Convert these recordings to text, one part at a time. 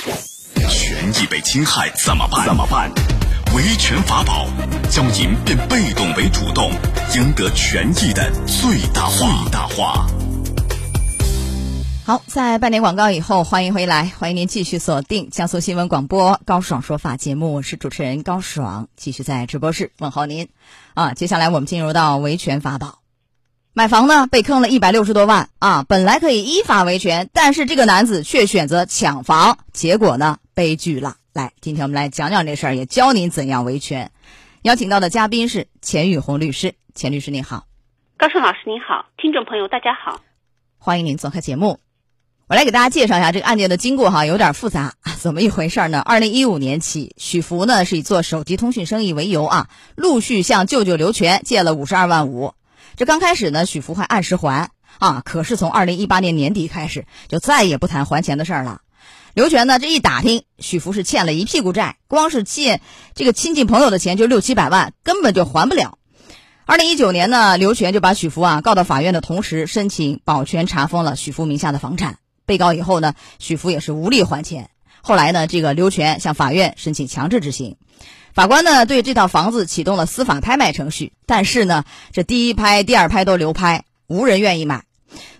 权益被侵害怎么办？怎么办？维权法宝，教您变被动为主动，赢得权益的最大化。最大化。好，在半点广告以后，欢迎回来，欢迎您继续锁定江苏新闻广播高爽说法节目，我是主持人高爽，继续在直播室问候您。啊，接下来我们进入到维权法宝。买房呢被坑了一百六十多万啊！本来可以依法维权，但是这个男子却选择抢房，结果呢悲剧了。来，今天我们来讲讲这事儿，也教您怎样维权。邀请到的嘉宾是钱宇红律师，钱律师您好，高胜老师您好，听众朋友大家好，欢迎您做客节目。我来给大家介绍一下这个案件的经过哈，有点复杂，怎么一回事呢？二零一五年起，许福呢是以做手机通讯生意为由啊，陆续向舅舅刘全借了五十二万五。这刚开始呢，许福还按时还啊，可是从二零一八年年底开始，就再也不谈还钱的事儿了。刘全呢，这一打听，许福是欠了一屁股债，光是借这个亲戚朋友的钱就六七百万，根本就还不了。二零一九年呢，刘全就把许福啊告到法院的同时，申请保全查封了许福名下的房产。被告以后呢，许福也是无力还钱。后来呢，这个刘全向法院申请强制执行。法官呢对这套房子启动了司法拍卖程序，但是呢，这第一拍、第二拍都流拍，无人愿意买，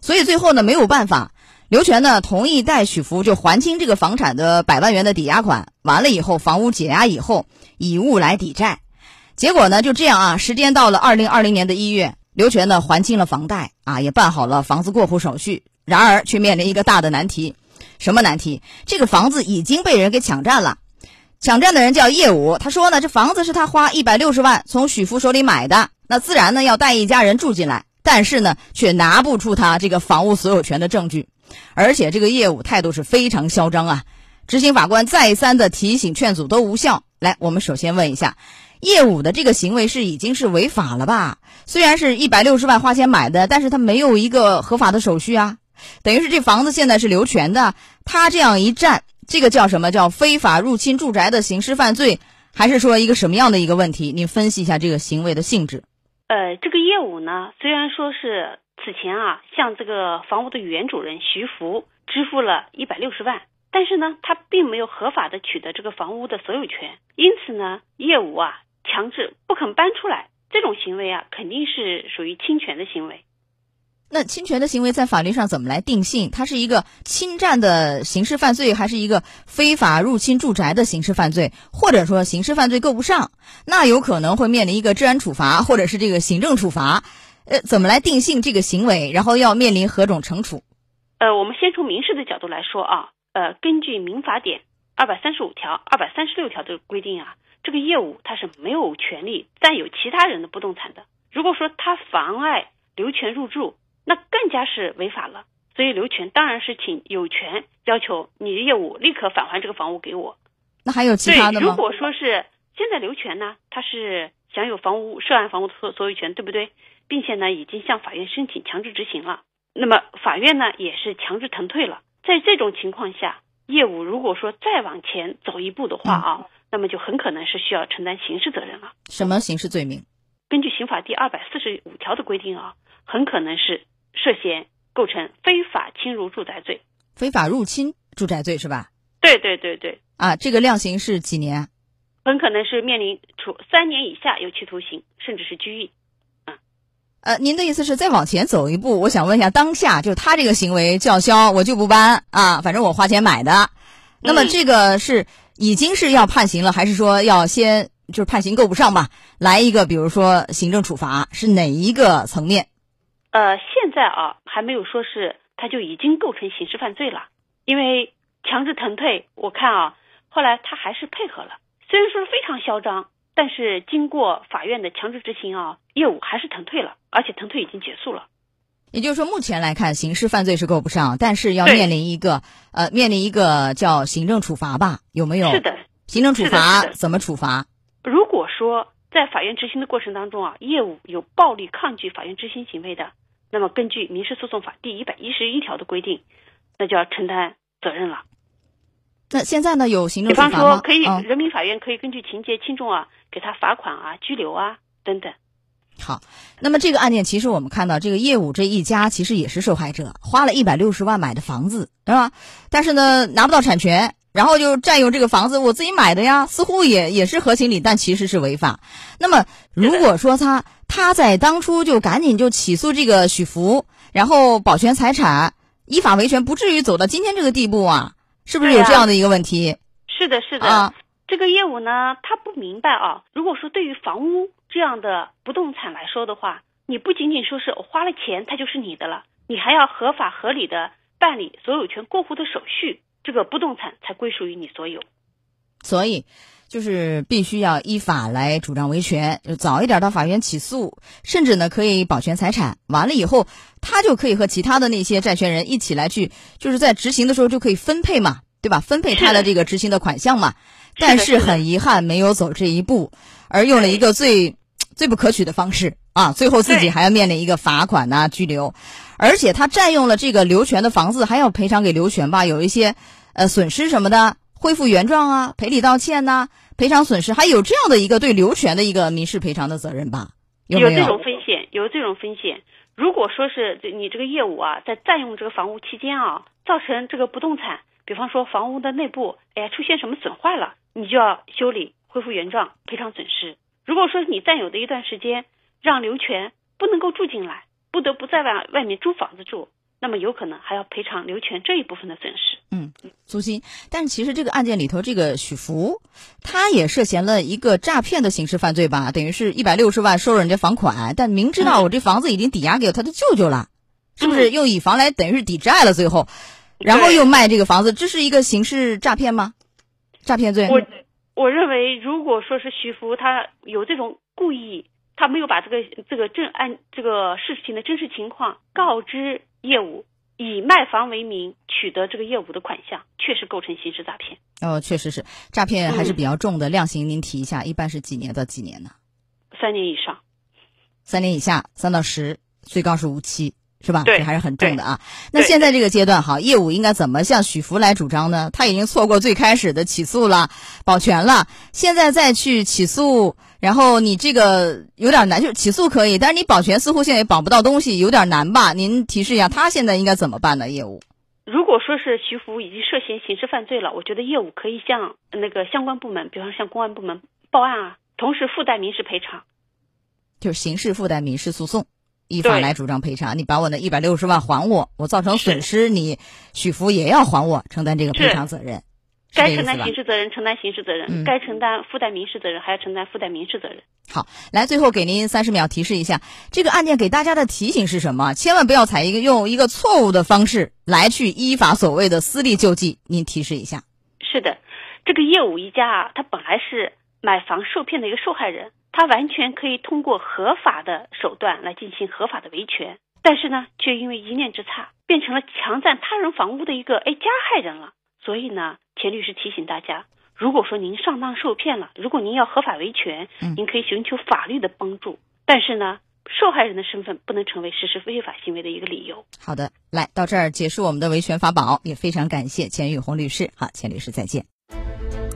所以最后呢没有办法，刘全呢同意代许福就还清这个房产的百万元的抵押款，完了以后房屋解押以后以物来抵债，结果呢就这样啊，时间到了二零二零年的一月，刘全呢还清了房贷。啊，也办好了房子过户手续，然而却面临一个大的难题，什么难题？这个房子已经被人给抢占了。抢占的人叫叶武，他说呢，这房子是他花一百六十万从许福手里买的，那自然呢要带一家人住进来，但是呢却拿不出他这个房屋所有权的证据，而且这个业务态度是非常嚣张啊！执行法官再三的提醒劝阻都无效。来，我们首先问一下，业武的这个行为是已经是违法了吧？虽然是一百六十万花钱买的，但是他没有一个合法的手续啊，等于是这房子现在是刘全的，他这样一占。这个叫什么叫非法入侵住宅的刑事犯罪，还是说一个什么样的一个问题？您分析一下这个行为的性质。呃，这个业务呢，虽然说是此前啊向这个房屋的原主人徐福支付了一百六十万，但是呢，他并没有合法的取得这个房屋的所有权，因此呢，业务啊强制不肯搬出来，这种行为啊肯定是属于侵权的行为。那侵权的行为在法律上怎么来定性？它是一个侵占的刑事犯罪，还是一个非法入侵住宅的刑事犯罪？或者说刑事犯罪够不上，那有可能会面临一个治安处罚，或者是这个行政处罚。呃，怎么来定性这个行为？然后要面临何种惩处？呃，我们先从民事的角度来说啊，呃，根据民法典二百三十五条、二百三十六条的规定啊，这个业务他是没有权利占有其他人的不动产的。如果说他妨碍留权入住，那更加是违法了，所以刘全当然是请有权要求你的业务立刻返还这个房屋给我。那还有其他的吗？如果说是现在刘全呢，他是享有房屋涉案房屋所所有权，对不对？并且呢，已经向法院申请强制执行了。那么法院呢，也是强制腾退了。在这种情况下，业务如果说再往前走一步的话啊，那么就很可能是需要承担刑事责任了。什么刑事罪名？根据刑法第二百四十五条的规定啊，很可能是。涉嫌构成非法侵入住宅罪，非法入侵住宅罪是吧？对对对对。啊，这个量刑是几年？很可能是面临处三年以下有期徒刑，甚至是拘役。啊，呃，您的意思是再往前走一步？我想问一下，当下就他这个行为叫嚣，我就不搬啊，反正我花钱买的。那么这个是已经是要判刑了，还是说要先就是判刑够不上吧？来一个，比如说行政处罚是哪一个层面？呃，现在啊还没有说是他就已经构成刑事犯罪了，因为强制腾退，我看啊，后来他还是配合了，虽然说非常嚣张，但是经过法院的强制执行啊，业务还是腾退了，而且腾退已经结束了。也就是说，目前来看，刑事犯罪是够不上，但是要面临一个呃，面临一个叫行政处罚吧？有没有？是的，行政处罚怎么处罚？如果说在法院执行的过程当中啊，业务有暴力抗拒法院执行行为的。那么，根据民事诉讼法第一百一十一条的规定，那就要承担责任了。那现在呢？有行政比方说，可以人民法院可以根据情节轻重啊，给他罚款啊、拘留啊等等。好，那么这个案件其实我们看到，这个业务这一家其实也是受害者，花了一百六十万买的房子，是吧？但是呢，拿不到产权，然后就占用这个房子，我自己买的呀，似乎也也是合情理，但其实是违法。那么如果说他他在当初就赶紧就起诉这个许福，然后保全财产，依法维权，不至于走到今天这个地步啊？是不是有这样的一个问题？是的，是的。啊，这个业务呢，他不明白啊。如果说对于房屋这样的不动产来说的话，你不仅仅说是我花了钱，它就是你的了，你还要合法合理的办理所有权过户的手续。这个不动产才归属于你所有，所以就是必须要依法来主张维权，就早一点到法院起诉，甚至呢可以保全财产。完了以后，他就可以和其他的那些债权人一起来去，就是在执行的时候就可以分配嘛，对吧？分配他的这个执行的款项嘛。但是很遗憾，没有走这一步，而用了一个最最不可取的方式啊！最后自己还要面临一个罚款呐、拘留。而且他占用了这个刘全的房子，还要赔偿给刘全吧？有一些，呃，损失什么的，恢复原状啊，赔礼道歉呐，赔偿损失，还有这样的一个对刘全的一个民事赔偿的责任吧？有这种风险，有这种风险。如果说是你这个业务啊，在占用这个房屋期间啊，造成这个不动产，比方说房屋的内部，哎，出现什么损坏了，你就要修理、恢复原状、赔偿损失。如果说你占有的一段时间，让刘全不能够住进来。不得不在外外面租房子住，那么有可能还要赔偿刘全这一部分的损失。嗯，租金。但是其实这个案件里头，这个许福他也涉嫌了一个诈骗的刑事犯罪吧？等于是一百六十万收人家房款，但明知道我这房子已经抵押给他的舅舅了，是不是？又以房来等于是抵债了，最后，然后又卖这个房子，这是一个刑事诈骗吗？诈骗罪？我我认为，如果说是许福他有这种故意。他没有把这个这个正案这个事情的真实情况告知业务，以卖房为名取得这个业务的款项，确实构成刑事诈骗。哦，确实是诈骗还是比较重的，量刑您提一下，一般是几年到几年呢？三年以上，三年以下，三到十，最高是无期，是吧？对，这还是很重的啊。那现在这个阶段，哈，业务应该怎么向许福来主张呢？他已经错过最开始的起诉了，保全了，现在再去起诉。然后你这个有点难，就起诉可以，但是你保全似乎现在也保不到东西，有点难吧？您提示一下，他现在应该怎么办呢？业务？如果说是徐福已经涉嫌刑事犯罪了，我觉得业务可以向那个相关部门，比方向公安部门报案啊，同时附带民事赔偿，就是刑事附带民事诉讼，依法来主张赔偿。你把我那一百六十万还我，我造成损失，你许福也要还我，承担这个赔偿责任。该承担刑事责任，承担刑事责任；该承担附带民事责任，还要承担附带民事责任。好，来最后给您三十秒提示一下，这个案件给大家的提醒是什么？千万不要采一个用一个错误的方式来去依法所谓的私力救济。您提示一下。是的，这个业务一家啊，他本来是买房受骗的一个受害人，他完全可以通过合法的手段来进行合法的维权，但是呢，却因为一念之差，变成了强占他人房屋的一个哎加害人了。所以呢。钱律师提醒大家，如果说您上当受骗了，如果您要合法维权，您可以寻求法律的帮助。但是呢，受害人的身份不能成为实施违法行为的一个理由。好的，来到这儿结束我们的维权法宝，也非常感谢钱宇红律师。好，钱律师再见。